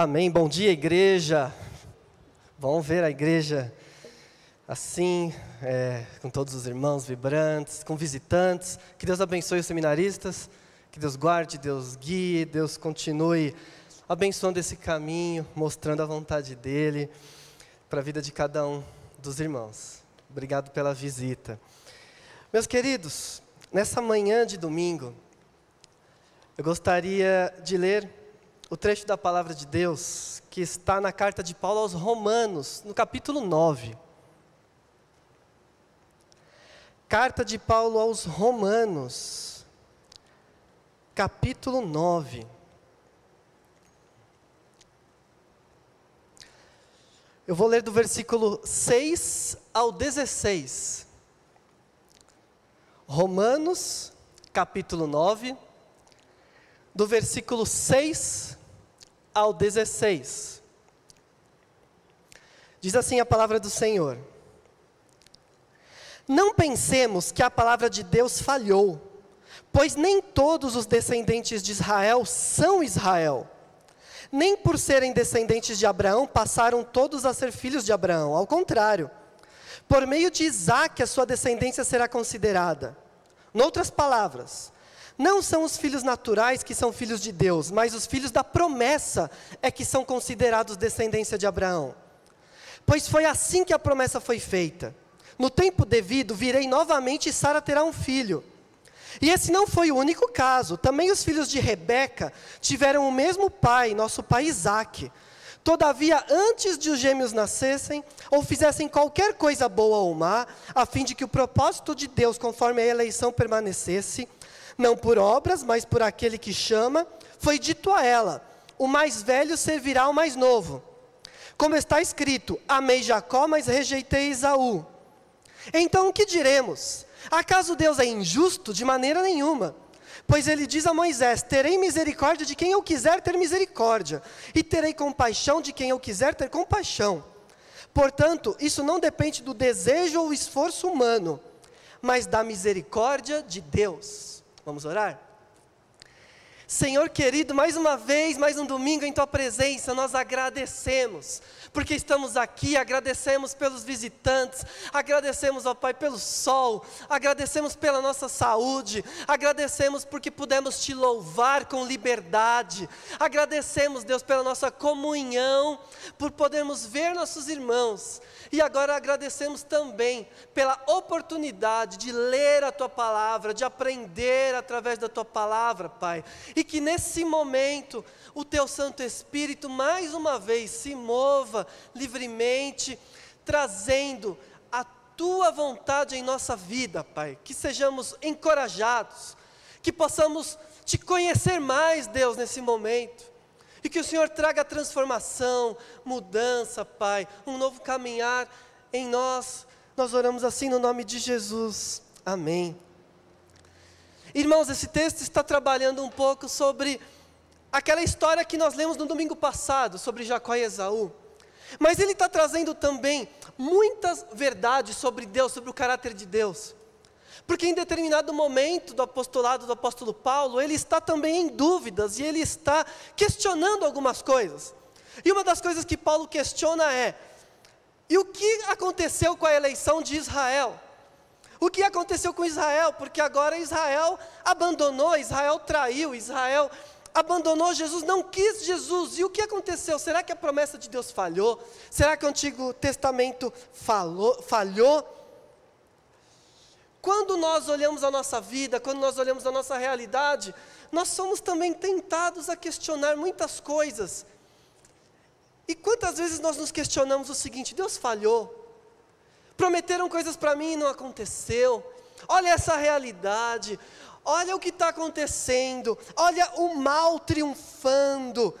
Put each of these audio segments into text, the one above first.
Amém. Bom dia, igreja. Bom ver a igreja assim, é, com todos os irmãos vibrantes, com visitantes. Que Deus abençoe os seminaristas, que Deus guarde, Deus guie, Deus continue abençoando esse caminho, mostrando a vontade dEle para a vida de cada um dos irmãos. Obrigado pela visita. Meus queridos, nessa manhã de domingo, eu gostaria de ler o trecho da palavra de Deus que está na carta de Paulo aos Romanos, no capítulo 9. Carta de Paulo aos Romanos, capítulo 9. Eu vou ler do versículo 6 ao 16. Romanos, capítulo 9, do versículo 6 ao 16. Diz assim a palavra do Senhor: Não pensemos que a palavra de Deus falhou, pois nem todos os descendentes de Israel são Israel. Nem por serem descendentes de Abraão passaram todos a ser filhos de Abraão, ao contrário. Por meio de Isaac a sua descendência será considerada. Noutras palavras, não são os filhos naturais que são filhos de Deus, mas os filhos da promessa é que são considerados descendência de Abraão. Pois foi assim que a promessa foi feita. No tempo devido, virei novamente e Sara terá um filho. E esse não foi o único caso. Também os filhos de Rebeca tiveram o mesmo pai, nosso pai Isaque. Todavia, antes de os gêmeos nascessem, ou fizessem qualquer coisa boa ou má, a fim de que o propósito de Deus, conforme a eleição, permanecesse, não por obras, mas por aquele que chama, foi dito a ela: o mais velho servirá ao mais novo. Como está escrito: Amei Jacó, mas rejeitei Esaú. Então o que diremos? Acaso Deus é injusto? De maneira nenhuma. Pois ele diz a Moisés: Terei misericórdia de quem eu quiser ter misericórdia, e terei compaixão de quem eu quiser ter compaixão. Portanto, isso não depende do desejo ou esforço humano, mas da misericórdia de Deus. Vamos orar? Senhor querido, mais uma vez, mais um domingo em tua presença, nós agradecemos, porque estamos aqui, agradecemos pelos visitantes, agradecemos ao Pai pelo sol, agradecemos pela nossa saúde, agradecemos porque pudemos te louvar com liberdade, agradecemos, Deus, pela nossa comunhão, por podermos ver nossos irmãos, e agora agradecemos também pela oportunidade de ler a tua palavra, de aprender através da tua palavra, Pai. E que nesse momento o teu Santo Espírito mais uma vez se mova livremente, trazendo a tua vontade em nossa vida, Pai. Que sejamos encorajados, que possamos te conhecer mais, Deus, nesse momento e que o Senhor traga transformação, mudança, Pai, um novo caminhar em nós. Nós oramos assim no nome de Jesus. Amém. Irmãos, esse texto está trabalhando um pouco sobre aquela história que nós lemos no domingo passado, sobre Jacó e Esaú. Mas ele está trazendo também muitas verdades sobre Deus, sobre o caráter de Deus. Porque em determinado momento do apostolado do apóstolo Paulo, ele está também em dúvidas e ele está questionando algumas coisas. E uma das coisas que Paulo questiona é: e o que aconteceu com a eleição de Israel? O que aconteceu com Israel? Porque agora Israel abandonou, Israel traiu, Israel abandonou Jesus, não quis Jesus. E o que aconteceu? Será que a promessa de Deus falhou? Será que o Antigo Testamento falou, falhou? Quando nós olhamos a nossa vida, quando nós olhamos a nossa realidade, nós somos também tentados a questionar muitas coisas. E quantas vezes nós nos questionamos o seguinte: Deus falhou, prometeram coisas para mim e não aconteceu, olha essa realidade, olha o que está acontecendo, olha o mal triunfando.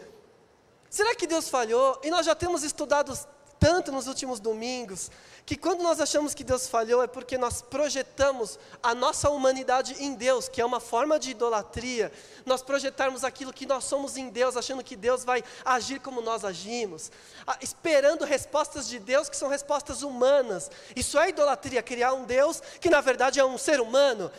Será que Deus falhou? E nós já temos estudado tanto nos últimos domingos que quando nós achamos que Deus falhou é porque nós projetamos a nossa humanidade em Deus, que é uma forma de idolatria. Nós projetarmos aquilo que nós somos em Deus, achando que Deus vai agir como nós agimos, esperando respostas de Deus que são respostas humanas. Isso é idolatria, criar um Deus que na verdade é um ser humano.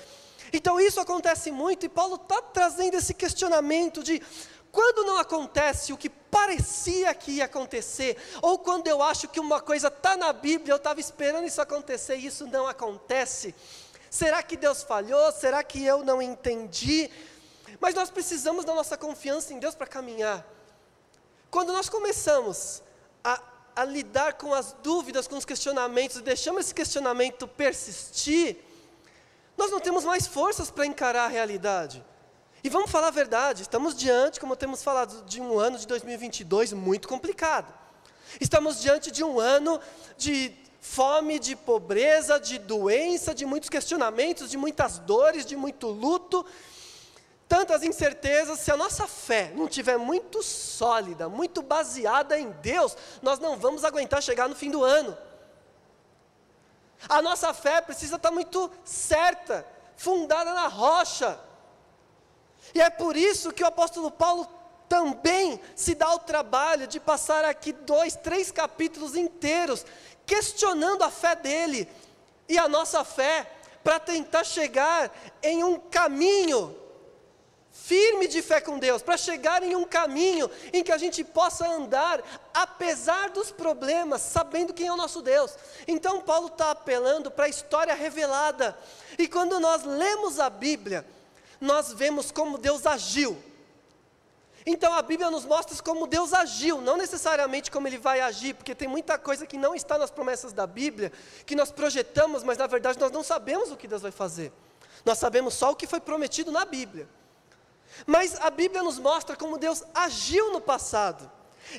Então isso acontece muito e Paulo está trazendo esse questionamento de quando não acontece o que parecia que ia acontecer, ou quando eu acho que uma coisa está na Bíblia, eu estava esperando isso acontecer e isso não acontece, será que Deus falhou? Será que eu não entendi? Mas nós precisamos da nossa confiança em Deus para caminhar. Quando nós começamos a, a lidar com as dúvidas, com os questionamentos, e deixamos esse questionamento persistir, nós não temos mais forças para encarar a realidade. E vamos falar a verdade, estamos diante, como temos falado, de um ano de 2022 muito complicado. Estamos diante de um ano de fome, de pobreza, de doença, de muitos questionamentos, de muitas dores, de muito luto, tantas incertezas. Se a nossa fé não tiver muito sólida, muito baseada em Deus, nós não vamos aguentar chegar no fim do ano. A nossa fé precisa estar muito certa, fundada na rocha. E é por isso que o apóstolo Paulo também se dá o trabalho de passar aqui dois, três capítulos inteiros questionando a fé dele e a nossa fé, para tentar chegar em um caminho firme de fé com Deus, para chegar em um caminho em que a gente possa andar, apesar dos problemas, sabendo quem é o nosso Deus. Então, Paulo está apelando para a história revelada, e quando nós lemos a Bíblia, nós vemos como Deus agiu. Então a Bíblia nos mostra como Deus agiu, não necessariamente como Ele vai agir, porque tem muita coisa que não está nas promessas da Bíblia, que nós projetamos, mas na verdade nós não sabemos o que Deus vai fazer. Nós sabemos só o que foi prometido na Bíblia. Mas a Bíblia nos mostra como Deus agiu no passado.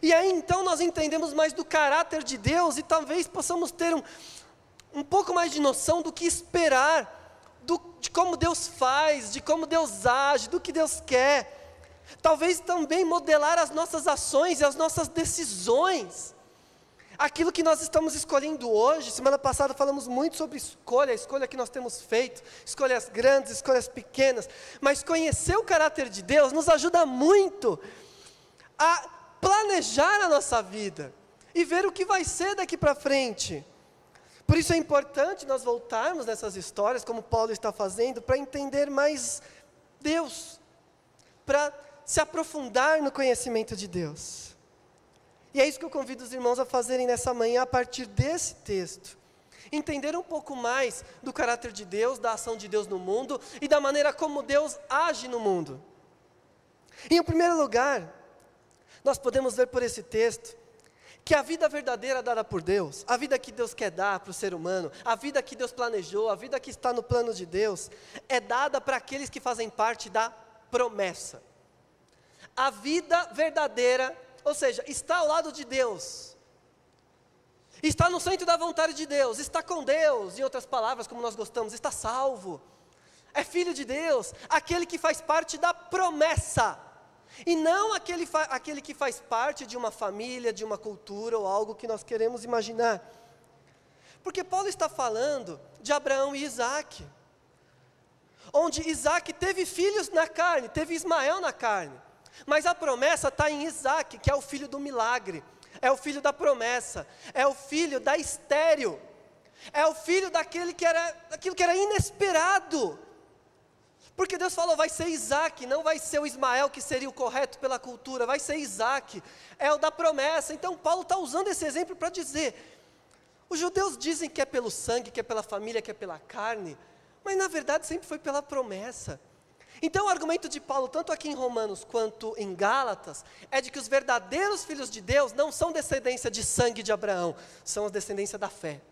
E aí então nós entendemos mais do caráter de Deus e talvez possamos ter um, um pouco mais de noção do que esperar do, de como Deus faz, de como Deus age, do que Deus quer. Talvez também modelar as nossas ações e as nossas decisões. Aquilo que nós estamos escolhendo hoje, semana passada falamos muito sobre escolha, a escolha que nós temos feito, escolhas grandes, escolhas pequenas, mas conhecer o caráter de Deus nos ajuda muito a planejar a nossa vida e ver o que vai ser daqui para frente. Por isso é importante nós voltarmos nessas histórias, como Paulo está fazendo, para entender mais Deus, para se aprofundar no conhecimento de Deus. E é isso que eu convido os irmãos a fazerem nessa manhã, a partir desse texto. Entender um pouco mais do caráter de Deus, da ação de Deus no mundo e da maneira como Deus age no mundo. Em primeiro lugar, nós podemos ver por esse texto que a vida verdadeira dada por Deus, a vida que Deus quer dar para o ser humano, a vida que Deus planejou, a vida que está no plano de Deus, é dada para aqueles que fazem parte da promessa. A vida verdadeira, ou seja, está ao lado de Deus, está no centro da vontade de Deus, está com Deus, em outras palavras, como nós gostamos, está salvo, é filho de Deus, aquele que faz parte da promessa. E não aquele, aquele que faz parte de uma família, de uma cultura ou algo que nós queremos imaginar. Porque Paulo está falando de Abraão e Isaac, onde Isaac teve filhos na carne, teve Ismael na carne, mas a promessa está em Isaac, que é o filho do milagre, é o filho da promessa, é o filho da estéreo, é o filho daquele que era, daquilo que era inesperado, porque Deus falou, vai ser Isaac, não vai ser o Ismael que seria o correto pela cultura, vai ser Isaac, é o da promessa. Então Paulo está usando esse exemplo para dizer: os judeus dizem que é pelo sangue, que é pela família, que é pela carne, mas na verdade sempre foi pela promessa. Então o argumento de Paulo, tanto aqui em Romanos quanto em Gálatas, é de que os verdadeiros filhos de Deus não são descendência de sangue de Abraão, são a descendência da fé.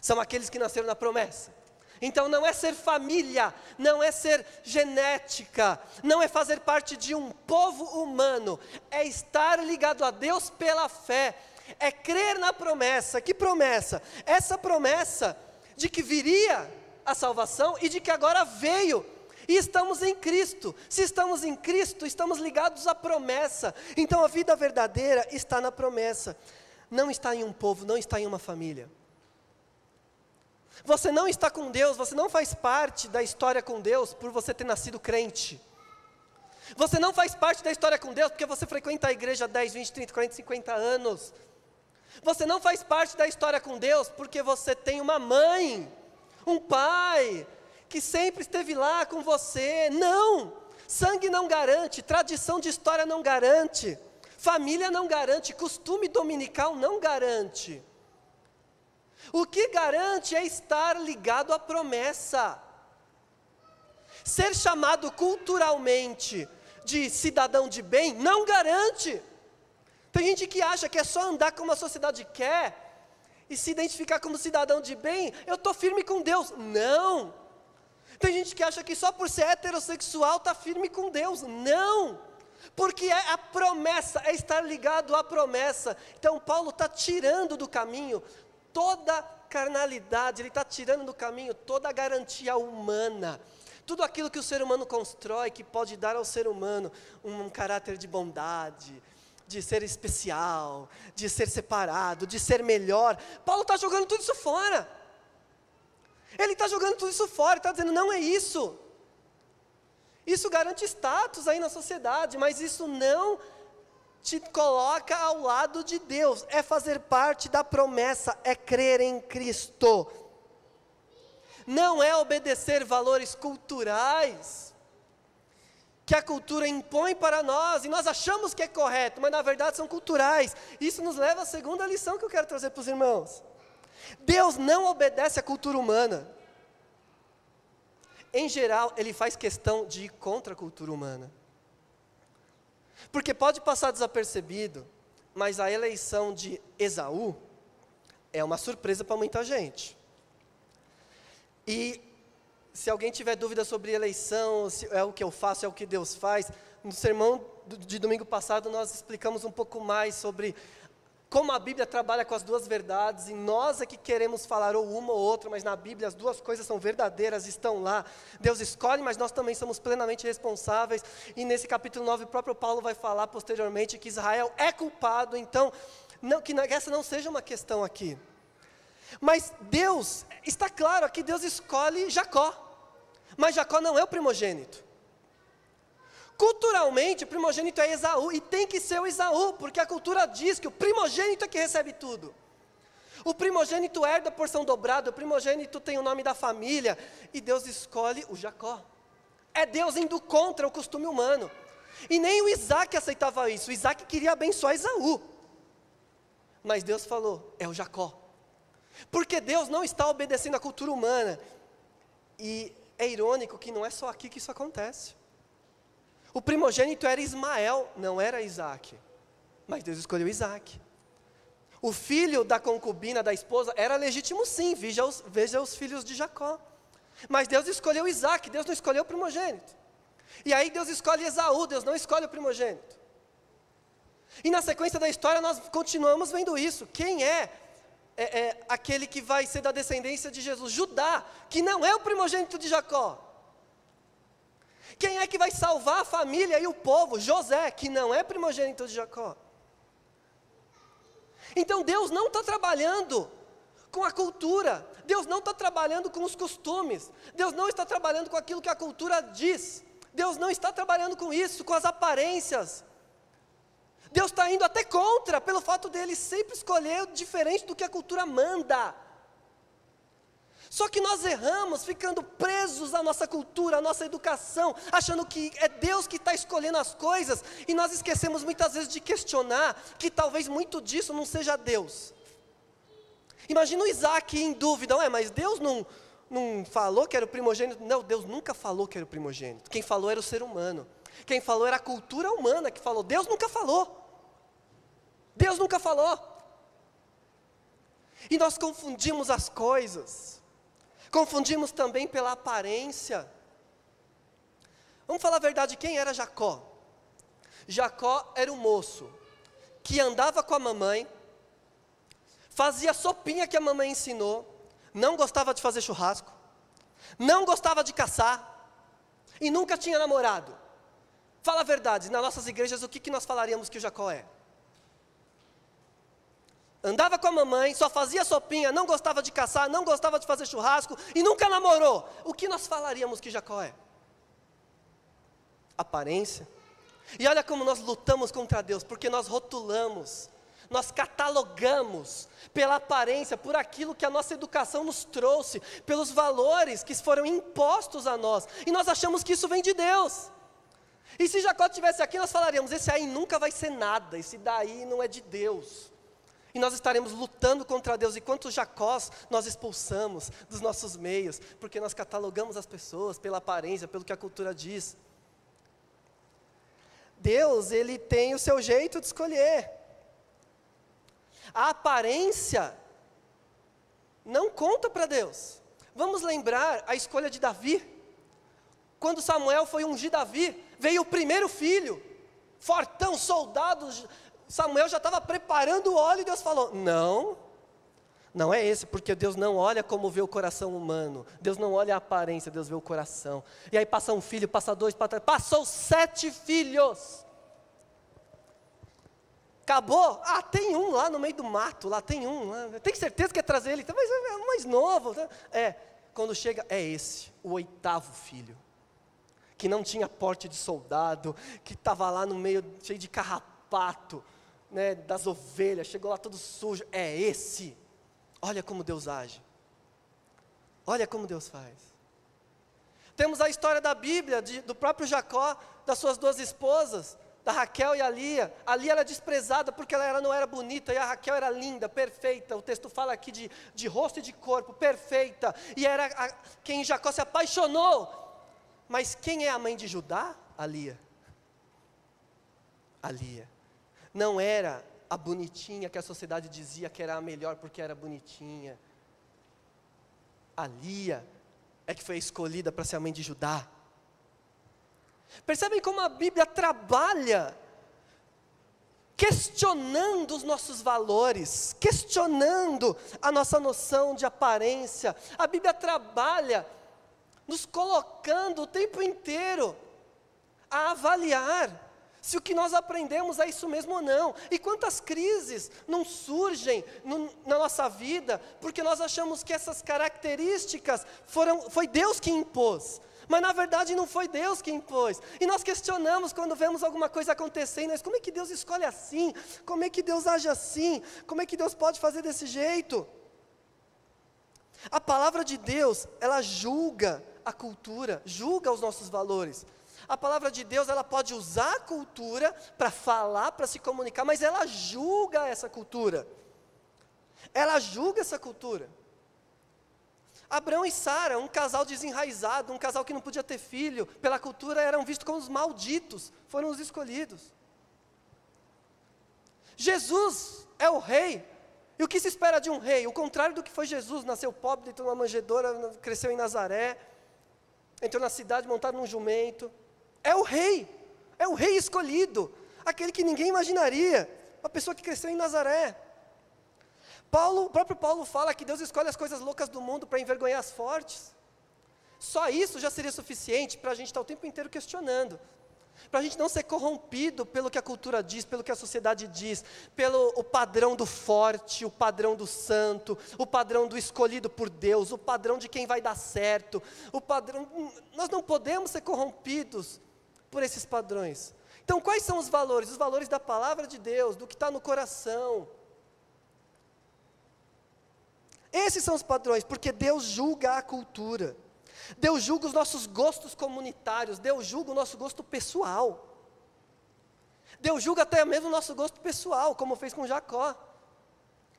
São aqueles que nasceram na promessa. Então não é ser família, não é ser genética, não é fazer parte de um povo humano, é estar ligado a Deus pela fé, é crer na promessa. Que promessa? Essa promessa de que viria a salvação e de que agora veio. E estamos em Cristo. Se estamos em Cristo, estamos ligados à promessa. Então a vida verdadeira está na promessa. Não está em um povo, não está em uma família. Você não está com Deus, você não faz parte da história com Deus por você ter nascido crente. Você não faz parte da história com Deus porque você frequenta a igreja 10, 20, 30, 40, 50 anos. Você não faz parte da história com Deus porque você tem uma mãe, um pai, que sempre esteve lá com você. Não! Sangue não garante, tradição de história não garante, família não garante, costume dominical não garante. O que garante é estar ligado à promessa. Ser chamado culturalmente de cidadão de bem não garante. Tem gente que acha que é só andar como a sociedade quer e se identificar como cidadão de bem, eu estou firme com Deus. Não! Tem gente que acha que só por ser heterossexual está firme com Deus. Não! Porque é a promessa, é estar ligado à promessa. Então, Paulo está tirando do caminho toda carnalidade, ele está tirando do caminho toda a garantia humana. Tudo aquilo que o ser humano constrói, que pode dar ao ser humano um caráter de bondade, de ser especial, de ser separado, de ser melhor. Paulo está jogando tudo isso fora. Ele está jogando tudo isso fora, está dizendo: não é isso. Isso garante status aí na sociedade, mas isso não te coloca ao lado de Deus, é fazer parte da promessa, é crer em Cristo. Não é obedecer valores culturais que a cultura impõe para nós e nós achamos que é correto, mas na verdade são culturais. Isso nos leva à segunda lição que eu quero trazer para os irmãos. Deus não obedece à cultura humana. Em geral, ele faz questão de ir contra a cultura humana. Porque pode passar desapercebido, mas a eleição de Esaú é uma surpresa para muita gente. E se alguém tiver dúvida sobre eleição, se é o que eu faço, é o que Deus faz, no sermão de domingo passado nós explicamos um pouco mais sobre como a Bíblia trabalha com as duas verdades, e nós é que queremos falar ou uma ou outra, mas na Bíblia as duas coisas são verdadeiras, estão lá. Deus escolhe, mas nós também somos plenamente responsáveis. E nesse capítulo 9, o próprio Paulo vai falar posteriormente que Israel é culpado, então, não, que essa não seja uma questão aqui. Mas Deus, está claro aqui, Deus escolhe Jacó, mas Jacó não é o primogênito. Culturalmente, o primogênito é Esaú, e tem que ser o Esaú, porque a cultura diz que o primogênito é que recebe tudo. O primogênito herda a porção dobrada, o primogênito tem o nome da família, e Deus escolhe o Jacó. É Deus indo contra o costume humano. E nem o Isaac aceitava isso, o Isaac queria abençoar Esaú. Mas Deus falou: é o Jacó. Porque Deus não está obedecendo à cultura humana. E é irônico que não é só aqui que isso acontece. O primogênito era Ismael, não era Isaac. Mas Deus escolheu Isaac. O filho da concubina da esposa era legítimo sim, veja os, veja os filhos de Jacó. Mas Deus escolheu Isaac, Deus não escolheu o primogênito. E aí Deus escolhe Esaú, Deus não escolhe o primogênito. E na sequência da história nós continuamos vendo isso. Quem é, é, é aquele que vai ser da descendência de Jesus? Judá, que não é o primogênito de Jacó. Quem é que vai salvar a família e o povo? José, que não é primogênito de Jacó. Então Deus não está trabalhando com a cultura, Deus não está trabalhando com os costumes, Deus não está trabalhando com aquilo que a cultura diz, Deus não está trabalhando com isso, com as aparências. Deus está indo até contra, pelo fato dele sempre escolher diferente do que a cultura manda. Só que nós erramos ficando presos à nossa cultura, à nossa educação, achando que é Deus que está escolhendo as coisas, e nós esquecemos muitas vezes de questionar que talvez muito disso não seja Deus. Imagina o Isaac em dúvida, ué, mas Deus não, não falou que era o primogênito? Não, Deus nunca falou que era o primogênito. Quem falou era o ser humano. Quem falou era a cultura humana que falou. Deus nunca falou. Deus nunca falou. E nós confundimos as coisas. Confundimos também pela aparência. Vamos falar a verdade, quem era Jacó? Jacó era um moço que andava com a mamãe, fazia sopinha que a mamãe ensinou, não gostava de fazer churrasco, não gostava de caçar e nunca tinha namorado. Fala a verdade, nas nossas igrejas o que, que nós falaríamos que o Jacó é? Andava com a mamãe, só fazia sopinha, não gostava de caçar, não gostava de fazer churrasco e nunca namorou, o que nós falaríamos que Jacó é? Aparência. E olha como nós lutamos contra Deus, porque nós rotulamos, nós catalogamos pela aparência, por aquilo que a nossa educação nos trouxe, pelos valores que foram impostos a nós, e nós achamos que isso vem de Deus. E se Jacó estivesse aqui, nós falaríamos: esse aí nunca vai ser nada, esse daí não é de Deus. E nós estaremos lutando contra Deus. E quantos Jacós nós expulsamos dos nossos meios, porque nós catalogamos as pessoas pela aparência, pelo que a cultura diz. Deus, ele tem o seu jeito de escolher. A aparência não conta para Deus. Vamos lembrar a escolha de Davi. Quando Samuel foi ungir Davi, veio o primeiro filho, fortão, soldado. Samuel já estava preparando o óleo e Deus falou: Não, não é esse, porque Deus não olha como vê o coração humano. Deus não olha a aparência, Deus vê o coração. E aí passa um filho, passa dois, passa passou sete filhos. Acabou? Ah, tem um lá no meio do mato, lá tem um. Lá. Tem certeza que é trazer ele? Mas é mais novo. Né? É, quando chega, é esse, o oitavo filho. Que não tinha porte de soldado, que estava lá no meio cheio de carrapato, né, das ovelhas, chegou lá todo sujo. É esse. Olha como Deus age. Olha como Deus faz. Temos a história da Bíblia, de, do próprio Jacó, das suas duas esposas da Raquel e a Lia. A Lia era desprezada porque ela, não era bonita e a Raquel era linda, perfeita. O texto fala aqui de, de rosto e de corpo, perfeita. E era a, quem Jacó se apaixonou. Mas quem é a mãe de Judá? A Lia. A Lia. Não era a bonitinha que a sociedade dizia que era a melhor porque era bonitinha. A Lia é que foi escolhida para ser a mãe de Judá. Percebem como a Bíblia trabalha questionando os nossos valores, questionando a nossa noção de aparência. A Bíblia trabalha nos colocando o tempo inteiro a avaliar se o que nós aprendemos é isso mesmo ou não. E quantas crises não surgem no, na nossa vida porque nós achamos que essas características foram, foi Deus que impôs. Mas na verdade não foi Deus quem impôs. E nós questionamos quando vemos alguma coisa acontecendo, mas como é que Deus escolhe assim? Como é que Deus age assim? Como é que Deus pode fazer desse jeito? A palavra de Deus, ela julga a cultura, julga os nossos valores. A palavra de Deus, ela pode usar a cultura para falar, para se comunicar, mas ela julga essa cultura. Ela julga essa cultura. Abraão e Sara, um casal desenraizado, um casal que não podia ter filho, pela cultura eram vistos como os malditos, foram os escolhidos. Jesus é o rei. E o que se espera de um rei? O contrário do que foi Jesus, nasceu pobre, entrou numa manjedoura, cresceu em Nazaré, entrou na cidade montado num jumento. É o rei, é o rei escolhido, aquele que ninguém imaginaria, uma pessoa que cresceu em Nazaré. Paulo, o próprio Paulo fala que Deus escolhe as coisas loucas do mundo para envergonhar as fortes. Só isso já seria suficiente para a gente estar tá o tempo inteiro questionando. Para a gente não ser corrompido pelo que a cultura diz, pelo que a sociedade diz, pelo o padrão do forte, o padrão do santo, o padrão do escolhido por Deus, o padrão de quem vai dar certo, o padrão. Nós não podemos ser corrompidos por esses padrões. Então, quais são os valores? Os valores da palavra de Deus, do que está no coração. Esses são os padrões, porque Deus julga a cultura. Deus julga os nossos gostos comunitários, Deus julga o nosso gosto pessoal. Deus julga até mesmo o nosso gosto pessoal, como fez com Jacó.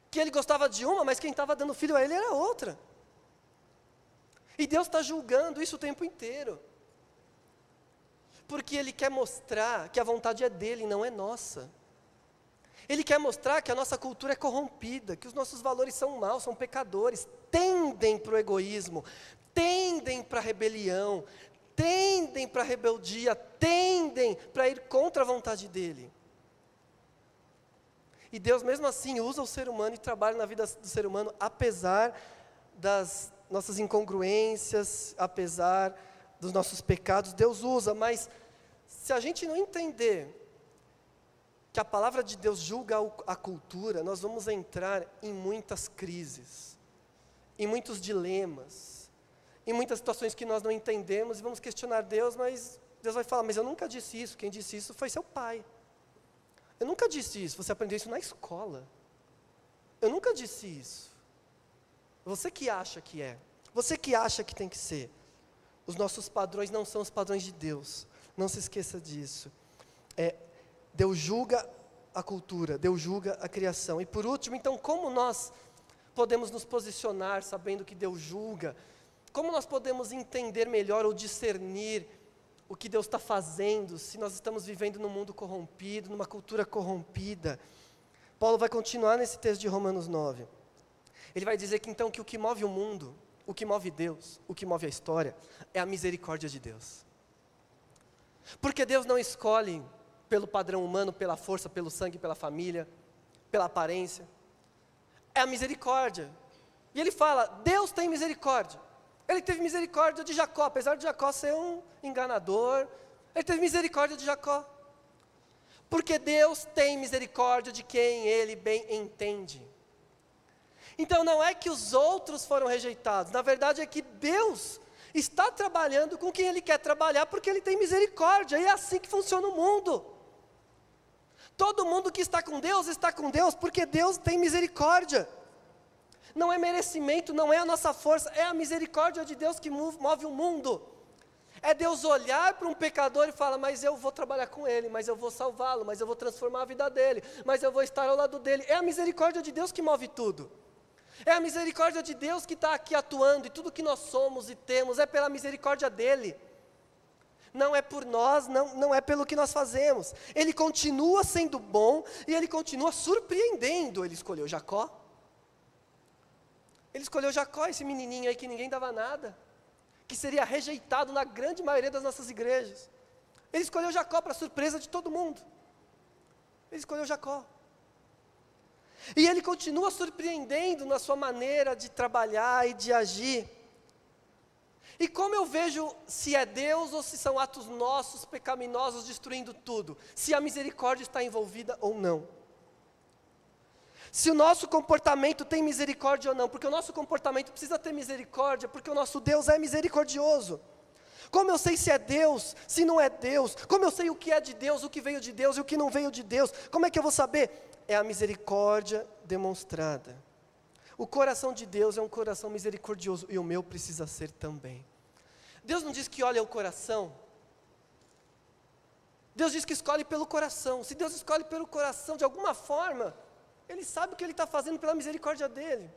Que ele gostava de uma, mas quem estava dando filho a ele era outra. E Deus está julgando isso o tempo inteiro. Porque Ele quer mostrar que a vontade é dele, não é nossa. Ele quer mostrar que a nossa cultura é corrompida, que os nossos valores são maus, são pecadores, tendem para o egoísmo, tendem para a rebelião, tendem para a rebeldia, tendem para ir contra a vontade dele. E Deus, mesmo assim, usa o ser humano e trabalha na vida do ser humano, apesar das nossas incongruências, apesar dos nossos pecados, Deus usa, mas se a gente não entender que a palavra de Deus julga a cultura, nós vamos entrar em muitas crises, em muitos dilemas, em muitas situações que nós não entendemos e vamos questionar Deus, mas Deus vai falar: Mas eu nunca disse isso, quem disse isso foi seu pai. Eu nunca disse isso, você aprendeu isso na escola. Eu nunca disse isso. Você que acha que é, você que acha que tem que ser. Os nossos padrões não são os padrões de Deus. Não se esqueça disso. É, Deus julga a cultura, Deus julga a criação. E por último, então, como nós podemos nos posicionar sabendo que Deus julga? Como nós podemos entender melhor ou discernir o que Deus está fazendo se nós estamos vivendo num mundo corrompido, numa cultura corrompida? Paulo vai continuar nesse texto de Romanos 9. Ele vai dizer que então que o que move o mundo, o que move Deus, o que move a história, é a misericórdia de Deus. Porque Deus não escolhe pelo padrão humano, pela força, pelo sangue, pela família, pela aparência. É a misericórdia. E ele fala: Deus tem misericórdia. Ele teve misericórdia de Jacó, apesar de Jacó ser um enganador, ele teve misericórdia de Jacó. Porque Deus tem misericórdia de quem ele bem entende. Então não é que os outros foram rejeitados, na verdade é que Deus está trabalhando com quem ele quer trabalhar porque ele tem misericórdia, e é assim que funciona o mundo. Todo mundo que está com Deus está com Deus porque Deus tem misericórdia. Não é merecimento, não é a nossa força, é a misericórdia de Deus que move o mundo. É Deus olhar para um pecador e falar: Mas eu vou trabalhar com ele, mas eu vou salvá-lo, mas eu vou transformar a vida dele, mas eu vou estar ao lado dele. É a misericórdia de Deus que move tudo. É a misericórdia de Deus que está aqui atuando, e tudo que nós somos e temos é pela misericórdia dEle. Não é por nós, não, não é pelo que nós fazemos. Ele continua sendo bom e ele continua surpreendendo. Ele escolheu Jacó. Ele escolheu Jacó, esse menininho aí que ninguém dava nada, que seria rejeitado na grande maioria das nossas igrejas. Ele escolheu Jacó para surpresa de todo mundo. Ele escolheu Jacó. E ele continua surpreendendo na sua maneira de trabalhar e de agir. E como eu vejo se é Deus ou se são atos nossos pecaminosos destruindo tudo? Se a misericórdia está envolvida ou não? Se o nosso comportamento tem misericórdia ou não? Porque o nosso comportamento precisa ter misericórdia, porque o nosso Deus é misericordioso. Como eu sei se é Deus, se não é Deus? Como eu sei o que é de Deus, o que veio de Deus e o que não veio de Deus? Como é que eu vou saber? É a misericórdia demonstrada. O coração de Deus é um coração misericordioso e o meu precisa ser também. Deus não diz que olha o coração. Deus diz que escolhe pelo coração. Se Deus escolhe pelo coração, de alguma forma, Ele sabe o que Ele está fazendo pela misericórdia dEle.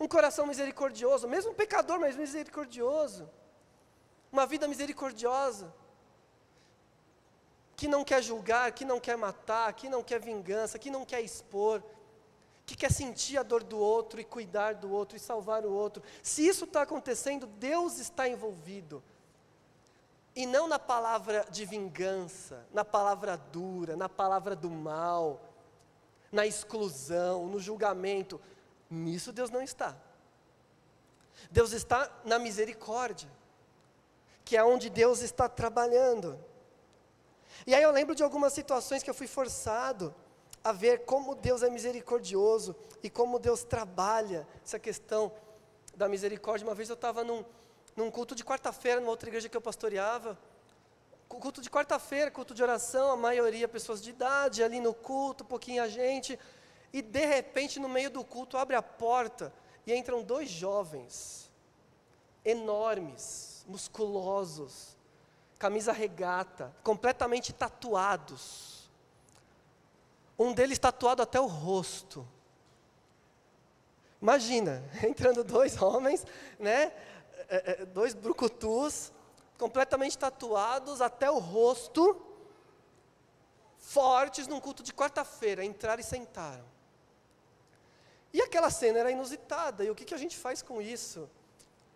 Um coração misericordioso, mesmo pecador, mas misericordioso. Uma vida misericordiosa. Que não quer julgar, que não quer matar, que não quer vingança, que não quer expor, que quer sentir a dor do outro e cuidar do outro e salvar o outro. Se isso está acontecendo, Deus está envolvido. E não na palavra de vingança, na palavra dura, na palavra do mal, na exclusão, no julgamento. Nisso Deus não está. Deus está na misericórdia, que é onde Deus está trabalhando. E aí eu lembro de algumas situações que eu fui forçado a ver como Deus é misericordioso e como Deus trabalha essa questão da misericórdia. Uma vez eu estava num, num culto de quarta-feira, numa outra igreja que eu pastoreava. Culto de quarta-feira, culto de oração, a maioria pessoas de idade, ali no culto, pouquinho a gente. E de repente, no meio do culto, abre a porta e entram dois jovens, enormes, musculosos, camisa regata, completamente tatuados um deles tatuado até o rosto. Imagina, entrando dois homens, né? É, é, dois brucutus, completamente tatuados até o rosto, fortes num culto de quarta-feira, entraram e sentaram. E aquela cena era inusitada, e o que, que a gente faz com isso?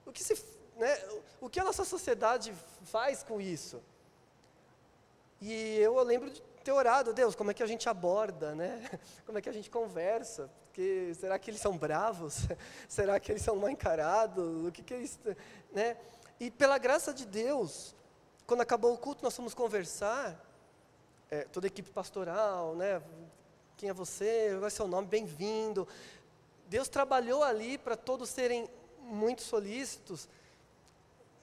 O que, se, né, o que a nossa sociedade faz com isso? E eu lembro de ter orado, Deus, como é que a gente aborda, né? Como é que a gente conversa? Porque será que eles são bravos? será que eles são mal encarados? O que que eles, né? E pela graça de Deus, quando acabou o culto, nós fomos conversar, é, toda a equipe pastoral, né? Quem é você? Qual é seu nome? Bem-vindo. Deus trabalhou ali para todos serem muito solícitos.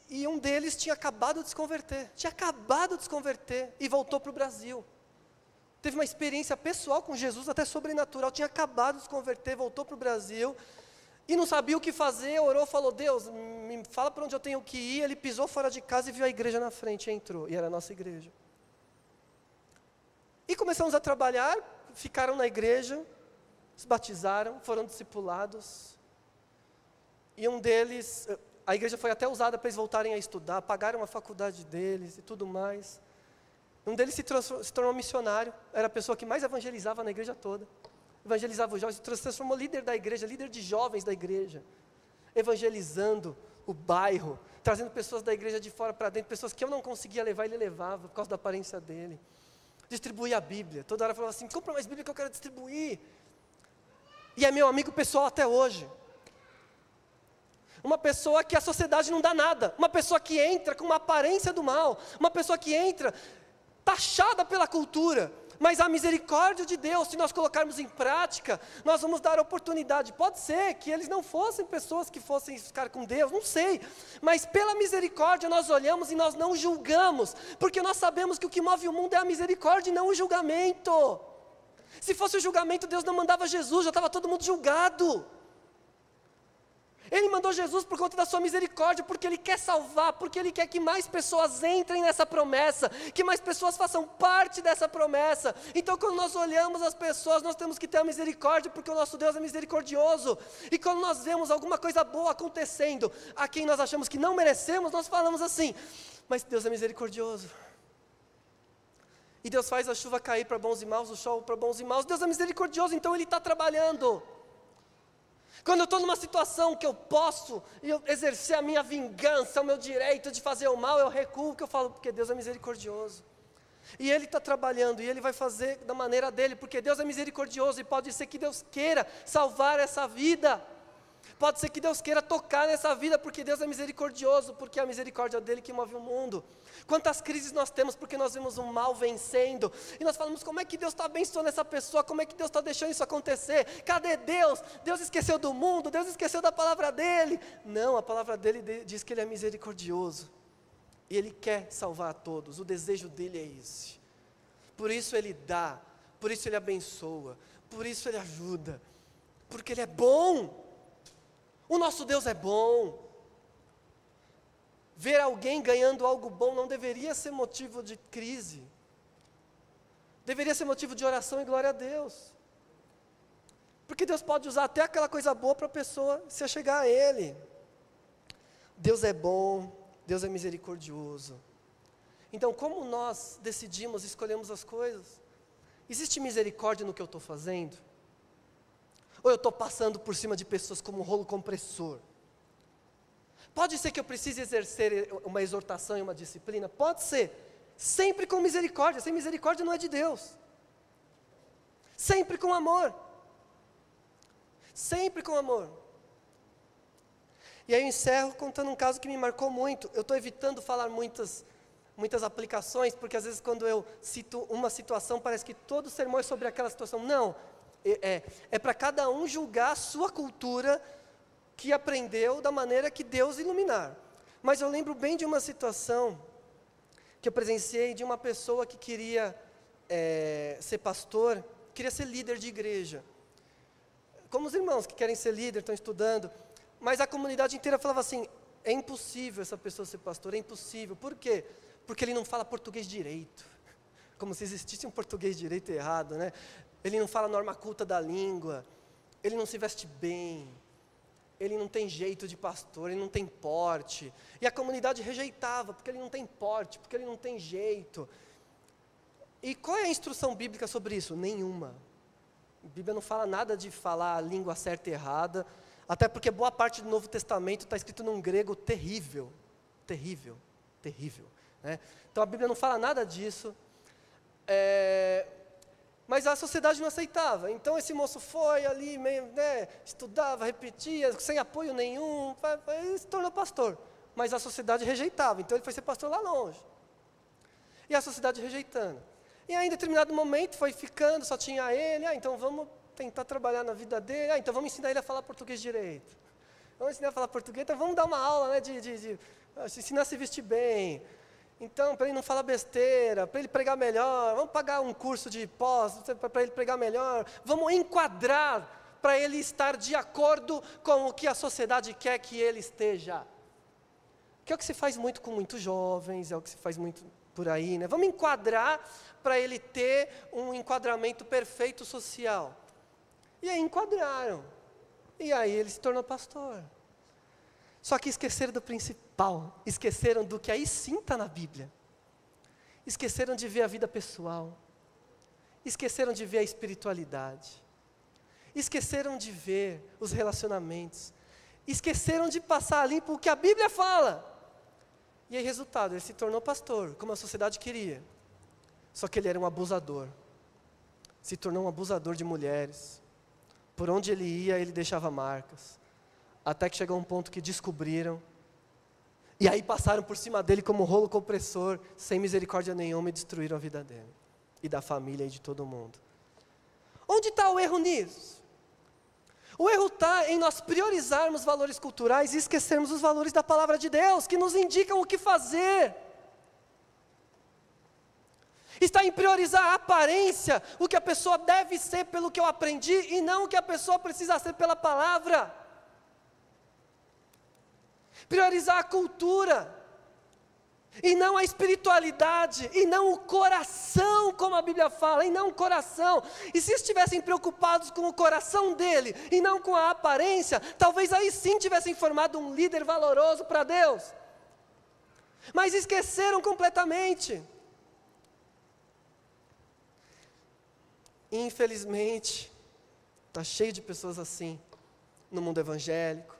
E um deles tinha acabado de se converter, tinha acabado de se converter e voltou para o Brasil teve uma experiência pessoal com Jesus, até sobrenatural, tinha acabado de se converter, voltou para o Brasil, E não sabia o que fazer, orou, falou: Deus, me fala para onde eu tenho que ir. Ele pisou fora de casa e viu a igreja na frente e entrou. E era a nossa igreja. E começamos a trabalhar, ficaram na igreja, se batizaram, foram discipulados. E um deles, a igreja foi até usada para eles voltarem a estudar, pagaram a faculdade deles e tudo mais. Um deles se, se tornou missionário, era a pessoa que mais evangelizava na igreja toda. Evangelizava os jovens, se transformou líder da igreja, líder de jovens da igreja. Evangelizando o bairro, trazendo pessoas da igreja de fora para dentro, pessoas que eu não conseguia levar, ele levava por causa da aparência dele. Distribuía a Bíblia, toda hora falava assim: compra mais Bíblia que eu quero distribuir. E é meu amigo pessoal até hoje. Uma pessoa que a sociedade não dá nada, uma pessoa que entra com uma aparência do mal, uma pessoa que entra taxada pela cultura, mas a misericórdia de Deus, se nós colocarmos em prática, nós vamos dar oportunidade. Pode ser que eles não fossem pessoas que fossem ficar com Deus, não sei, mas pela misericórdia nós olhamos e nós não julgamos, porque nós sabemos que o que move o mundo é a misericórdia e não o julgamento. Se fosse o julgamento, Deus não mandava Jesus, já estava todo mundo julgado. Ele mandou Jesus por conta da sua misericórdia, porque Ele quer salvar, porque Ele quer que mais pessoas entrem nessa promessa, que mais pessoas façam parte dessa promessa. Então, quando nós olhamos as pessoas, nós temos que ter a misericórdia, porque o nosso Deus é misericordioso. E quando nós vemos alguma coisa boa acontecendo, a quem nós achamos que não merecemos, nós falamos assim: Mas Deus é misericordioso. E Deus faz a chuva cair para bons e maus, o sol para bons e maus. Deus é misericordioso, então Ele está trabalhando. Quando eu estou numa situação que eu posso exercer a minha vingança, o meu direito de fazer o mal, eu recuo, que eu falo, porque Deus é misericordioso. E Ele está trabalhando, e Ele vai fazer da maneira dele, porque Deus é misericordioso, e pode ser que Deus queira salvar essa vida. Pode ser que Deus queira tocar nessa vida, porque Deus é misericordioso, porque é a misericórdia dele que move o mundo. Quantas crises nós temos porque nós vemos o mal vencendo, e nós falamos: como é que Deus está abençoando essa pessoa, como é que Deus está deixando isso acontecer? Cadê Deus? Deus esqueceu do mundo, Deus esqueceu da palavra dele. Não, a palavra dele diz que ele é misericordioso, e ele quer salvar a todos, o desejo dele é esse. Por isso ele dá, por isso ele abençoa, por isso ele ajuda, porque ele é bom. O nosso Deus é bom. Ver alguém ganhando algo bom não deveria ser motivo de crise. Deveria ser motivo de oração e glória a Deus. Porque Deus pode usar até aquela coisa boa para a pessoa se chegar a Ele. Deus é bom, Deus é misericordioso. Então, como nós decidimos, escolhemos as coisas? Existe misericórdia no que eu estou fazendo? Ou eu estou passando por cima de pessoas como um rolo compressor? Pode ser que eu precise exercer uma exortação e uma disciplina? Pode ser. Sempre com misericórdia. Sem misericórdia não é de Deus. Sempre com amor. Sempre com amor. E aí eu encerro contando um caso que me marcou muito. Eu estou evitando falar muitas, muitas aplicações, porque às vezes quando eu cito uma situação, parece que todo sermão é sobre aquela situação. Não, é, é, para cada um julgar a sua cultura que aprendeu da maneira que Deus iluminar. Mas eu lembro bem de uma situação que eu presenciei de uma pessoa que queria é, ser pastor, queria ser líder de igreja. Como os irmãos que querem ser líder, estão estudando, mas a comunidade inteira falava assim: é impossível essa pessoa ser pastor, é impossível. Por quê? Porque ele não fala português direito. Como se existisse um português direito errado, né? Ele não fala norma culta da língua, ele não se veste bem, ele não tem jeito de pastor, ele não tem porte. E a comunidade rejeitava, porque ele não tem porte, porque ele não tem jeito. E qual é a instrução bíblica sobre isso? Nenhuma. A Bíblia não fala nada de falar a língua certa e errada, até porque boa parte do Novo Testamento está escrito num grego terrível, terrível, terrível. Né? Então a Bíblia não fala nada disso. É, mas a sociedade não aceitava. Então esse moço foi ali, meio, né, estudava, repetia, sem apoio nenhum, e se tornou pastor. Mas a sociedade rejeitava, então ele foi ser pastor lá longe. E a sociedade rejeitando. E aí, em determinado momento, foi ficando, só tinha ele, ah, então vamos tentar trabalhar na vida dele, ah, então vamos ensinar ele a falar português direito. Vamos ensinar a falar português, então vamos dar uma aula né, de, de, de, de ensinar a se vestir bem, então, para ele não falar besteira, para ele pregar melhor, vamos pagar um curso de pós para ele pregar melhor, vamos enquadrar para ele estar de acordo com o que a sociedade quer que ele esteja. Que é o que se faz muito com muitos jovens, é o que se faz muito por aí, né? Vamos enquadrar para ele ter um enquadramento perfeito social. E aí enquadraram. E aí ele se tornou pastor. Só que esqueceram do principal, esqueceram do que aí sim está na Bíblia. Esqueceram de ver a vida pessoal. Esqueceram de ver a espiritualidade. Esqueceram de ver os relacionamentos. Esqueceram de passar limpo o que a Bíblia fala. E aí, resultado, ele se tornou pastor, como a sociedade queria. Só que ele era um abusador. Se tornou um abusador de mulheres. Por onde ele ia, ele deixava marcas. Até que chegou um ponto que descobriram. E aí passaram por cima dele como rolo compressor, sem misericórdia nenhuma, e destruíram a vida dele. E da família e de todo mundo. Onde está o erro nisso? O erro está em nós priorizarmos valores culturais e esquecermos os valores da palavra de Deus, que nos indicam o que fazer. Está em priorizar a aparência, o que a pessoa deve ser pelo que eu aprendi, e não o que a pessoa precisa ser pela palavra. Priorizar a cultura, e não a espiritualidade, e não o coração, como a Bíblia fala, e não o coração. E se estivessem preocupados com o coração dele, e não com a aparência, talvez aí sim tivessem formado um líder valoroso para Deus. Mas esqueceram completamente. Infelizmente, está cheio de pessoas assim no mundo evangélico,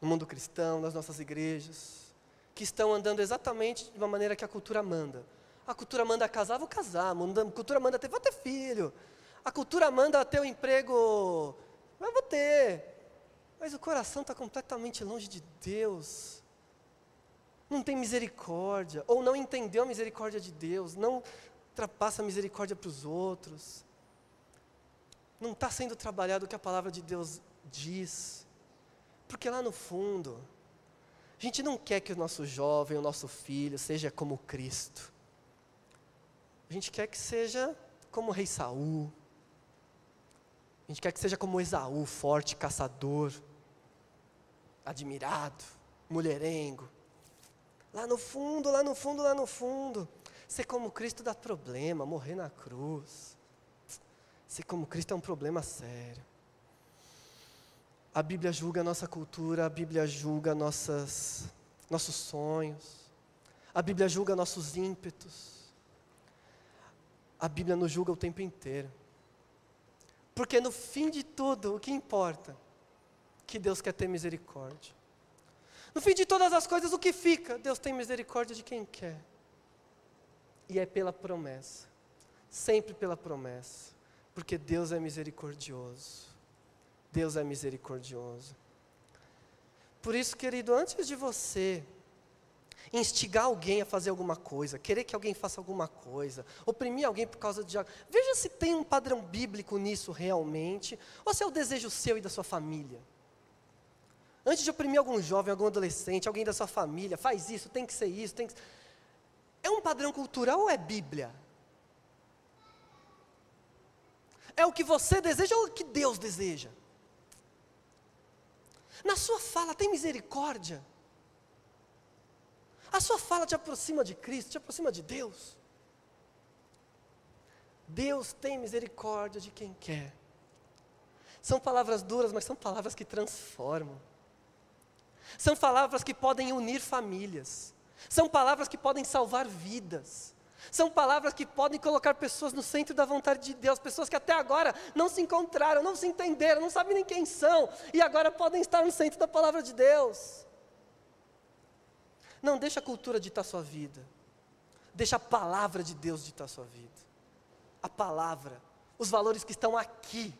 no mundo cristão, nas nossas igrejas que estão andando exatamente de uma maneira que a cultura manda. A cultura manda casar, vou casar. A cultura manda ter, vou ter filho. A cultura manda ter um emprego, mas vou ter. Mas o coração está completamente longe de Deus. Não tem misericórdia, ou não entendeu a misericórdia de Deus, não ultrapassa a misericórdia para os outros. Não está sendo trabalhado o que a palavra de Deus diz. Porque lá no fundo, a gente não quer que o nosso jovem, o nosso filho, seja como Cristo. A gente quer que seja como o rei Saul. A gente quer que seja como Esaú, forte, caçador, admirado, mulherengo. Lá no fundo, lá no fundo, lá no fundo. Ser como Cristo dá problema, morrer na cruz. Ser como Cristo é um problema sério. A Bíblia julga a nossa cultura, a Bíblia julga nossas, nossos sonhos, a Bíblia julga nossos ímpetos. A Bíblia nos julga o tempo inteiro. Porque no fim de tudo, o que importa? Que Deus quer ter misericórdia. No fim de todas as coisas, o que fica? Deus tem misericórdia de quem quer. E é pela promessa. Sempre pela promessa. Porque Deus é misericordioso. Deus é misericordioso. Por isso, querido, antes de você instigar alguém a fazer alguma coisa, querer que alguém faça alguma coisa, oprimir alguém por causa de algo, veja se tem um padrão bíblico nisso realmente, ou se é o desejo seu e da sua família. Antes de oprimir algum jovem, algum adolescente, alguém da sua família, faz isso, tem que ser isso, tem que... É um padrão cultural ou é Bíblia? É o que você deseja ou o que Deus deseja? Na sua fala tem misericórdia. A sua fala te aproxima de Cristo, te aproxima de Deus. Deus tem misericórdia de quem quer. São palavras duras, mas são palavras que transformam. São palavras que podem unir famílias. São palavras que podem salvar vidas. São palavras que podem colocar pessoas no centro da vontade de Deus, pessoas que até agora não se encontraram, não se entenderam, não sabem nem quem são, e agora podem estar no centro da palavra de Deus. Não deixa a cultura ditar sua vida. Deixa a palavra de Deus ditar sua vida. A palavra, os valores que estão aqui,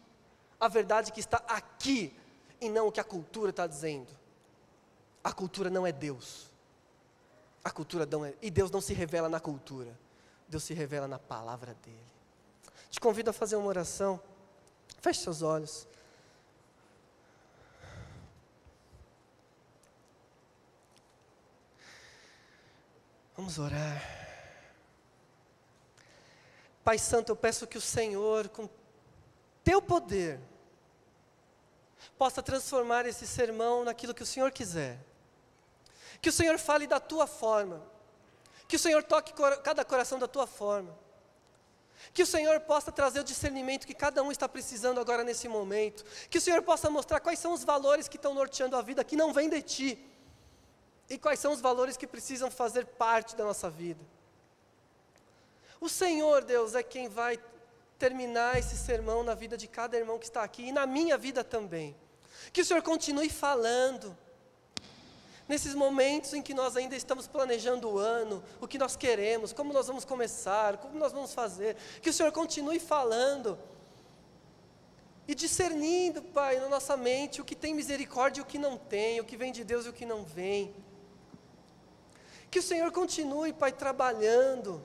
a verdade que está aqui, e não o que a cultura está dizendo. A cultura não é Deus. A cultura não é, e Deus não se revela na cultura. Deus se revela na palavra dele. Te convido a fazer uma oração. Feche seus olhos. Vamos orar. Pai Santo, eu peço que o Senhor, com teu poder, possa transformar esse sermão naquilo que o Senhor quiser. Que o Senhor fale da tua forma. Que o Senhor toque cada coração da tua forma. Que o Senhor possa trazer o discernimento que cada um está precisando agora nesse momento. Que o Senhor possa mostrar quais são os valores que estão norteando a vida, que não vêm de ti. E quais são os valores que precisam fazer parte da nossa vida. O Senhor, Deus, é quem vai terminar esse sermão na vida de cada irmão que está aqui e na minha vida também. Que o Senhor continue falando. Nesses momentos em que nós ainda estamos planejando o ano, o que nós queremos, como nós vamos começar, como nós vamos fazer, que o Senhor continue falando e discernindo, Pai, na nossa mente o que tem misericórdia e o que não tem, o que vem de Deus e o que não vem. Que o Senhor continue, Pai, trabalhando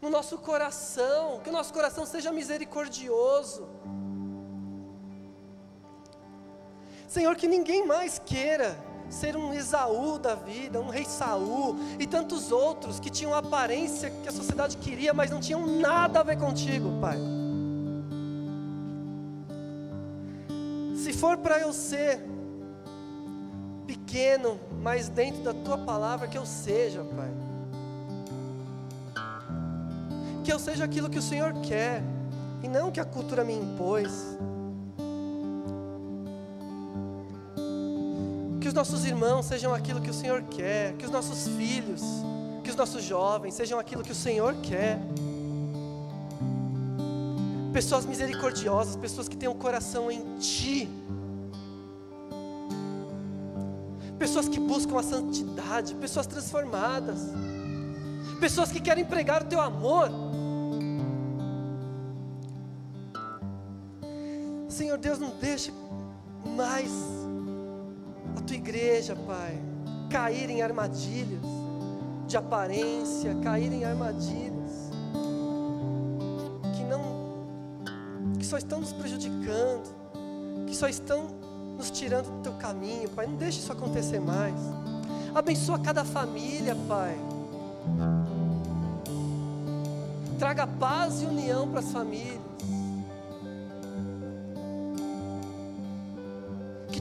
no nosso coração, que o nosso coração seja misericordioso. Senhor, que ninguém mais queira ser um Esaú da vida, um rei Saul e tantos outros que tinham a aparência que a sociedade queria, mas não tinham nada a ver contigo, Pai. Se for para eu ser pequeno, mas dentro da tua palavra que eu seja, Pai. Que eu seja aquilo que o Senhor quer e não que a cultura me impôs. Os nossos irmãos sejam aquilo que o Senhor quer, que os nossos filhos, que os nossos jovens sejam aquilo que o Senhor quer. Pessoas misericordiosas, pessoas que têm o um coração em Ti. Pessoas que buscam a santidade, pessoas transformadas, pessoas que querem pregar o Teu amor. Senhor Deus, não deixe mais tua igreja, Pai, cair em armadilhas de aparência, cair em armadilhas que não, que só estão nos prejudicando, que só estão nos tirando do teu caminho, Pai. Não deixe isso acontecer mais. Abençoa cada família, Pai. Traga paz e união para as famílias.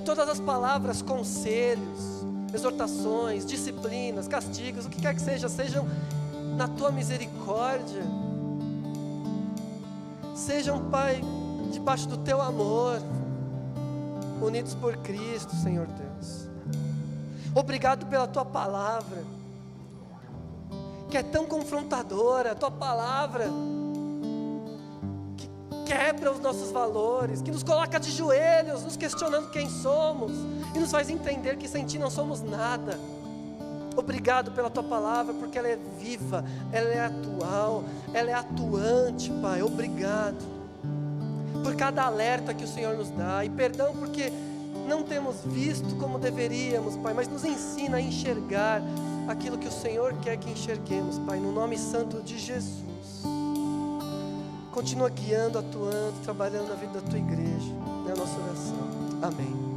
Todas as palavras, conselhos, exortações, disciplinas, castigos, o que quer que seja, sejam na tua misericórdia. Sejam, Pai, debaixo do teu amor, unidos por Cristo, Senhor Deus. Obrigado pela tua palavra, que é tão confrontadora, a tua palavra quebra os nossos valores, que nos coloca de joelhos, nos questionando quem somos e nos faz entender que sem Ti não somos nada. Obrigado pela Tua palavra, porque ela é viva, ela é atual, ela é atuante, Pai. Obrigado por cada alerta que o Senhor nos dá e perdão porque não temos visto como deveríamos, Pai, mas nos ensina a enxergar aquilo que o Senhor quer que enxerguemos, Pai, no nome santo de Jesus. Continua guiando, atuando, trabalhando na vida da tua igreja. É a nossa oração. Amém.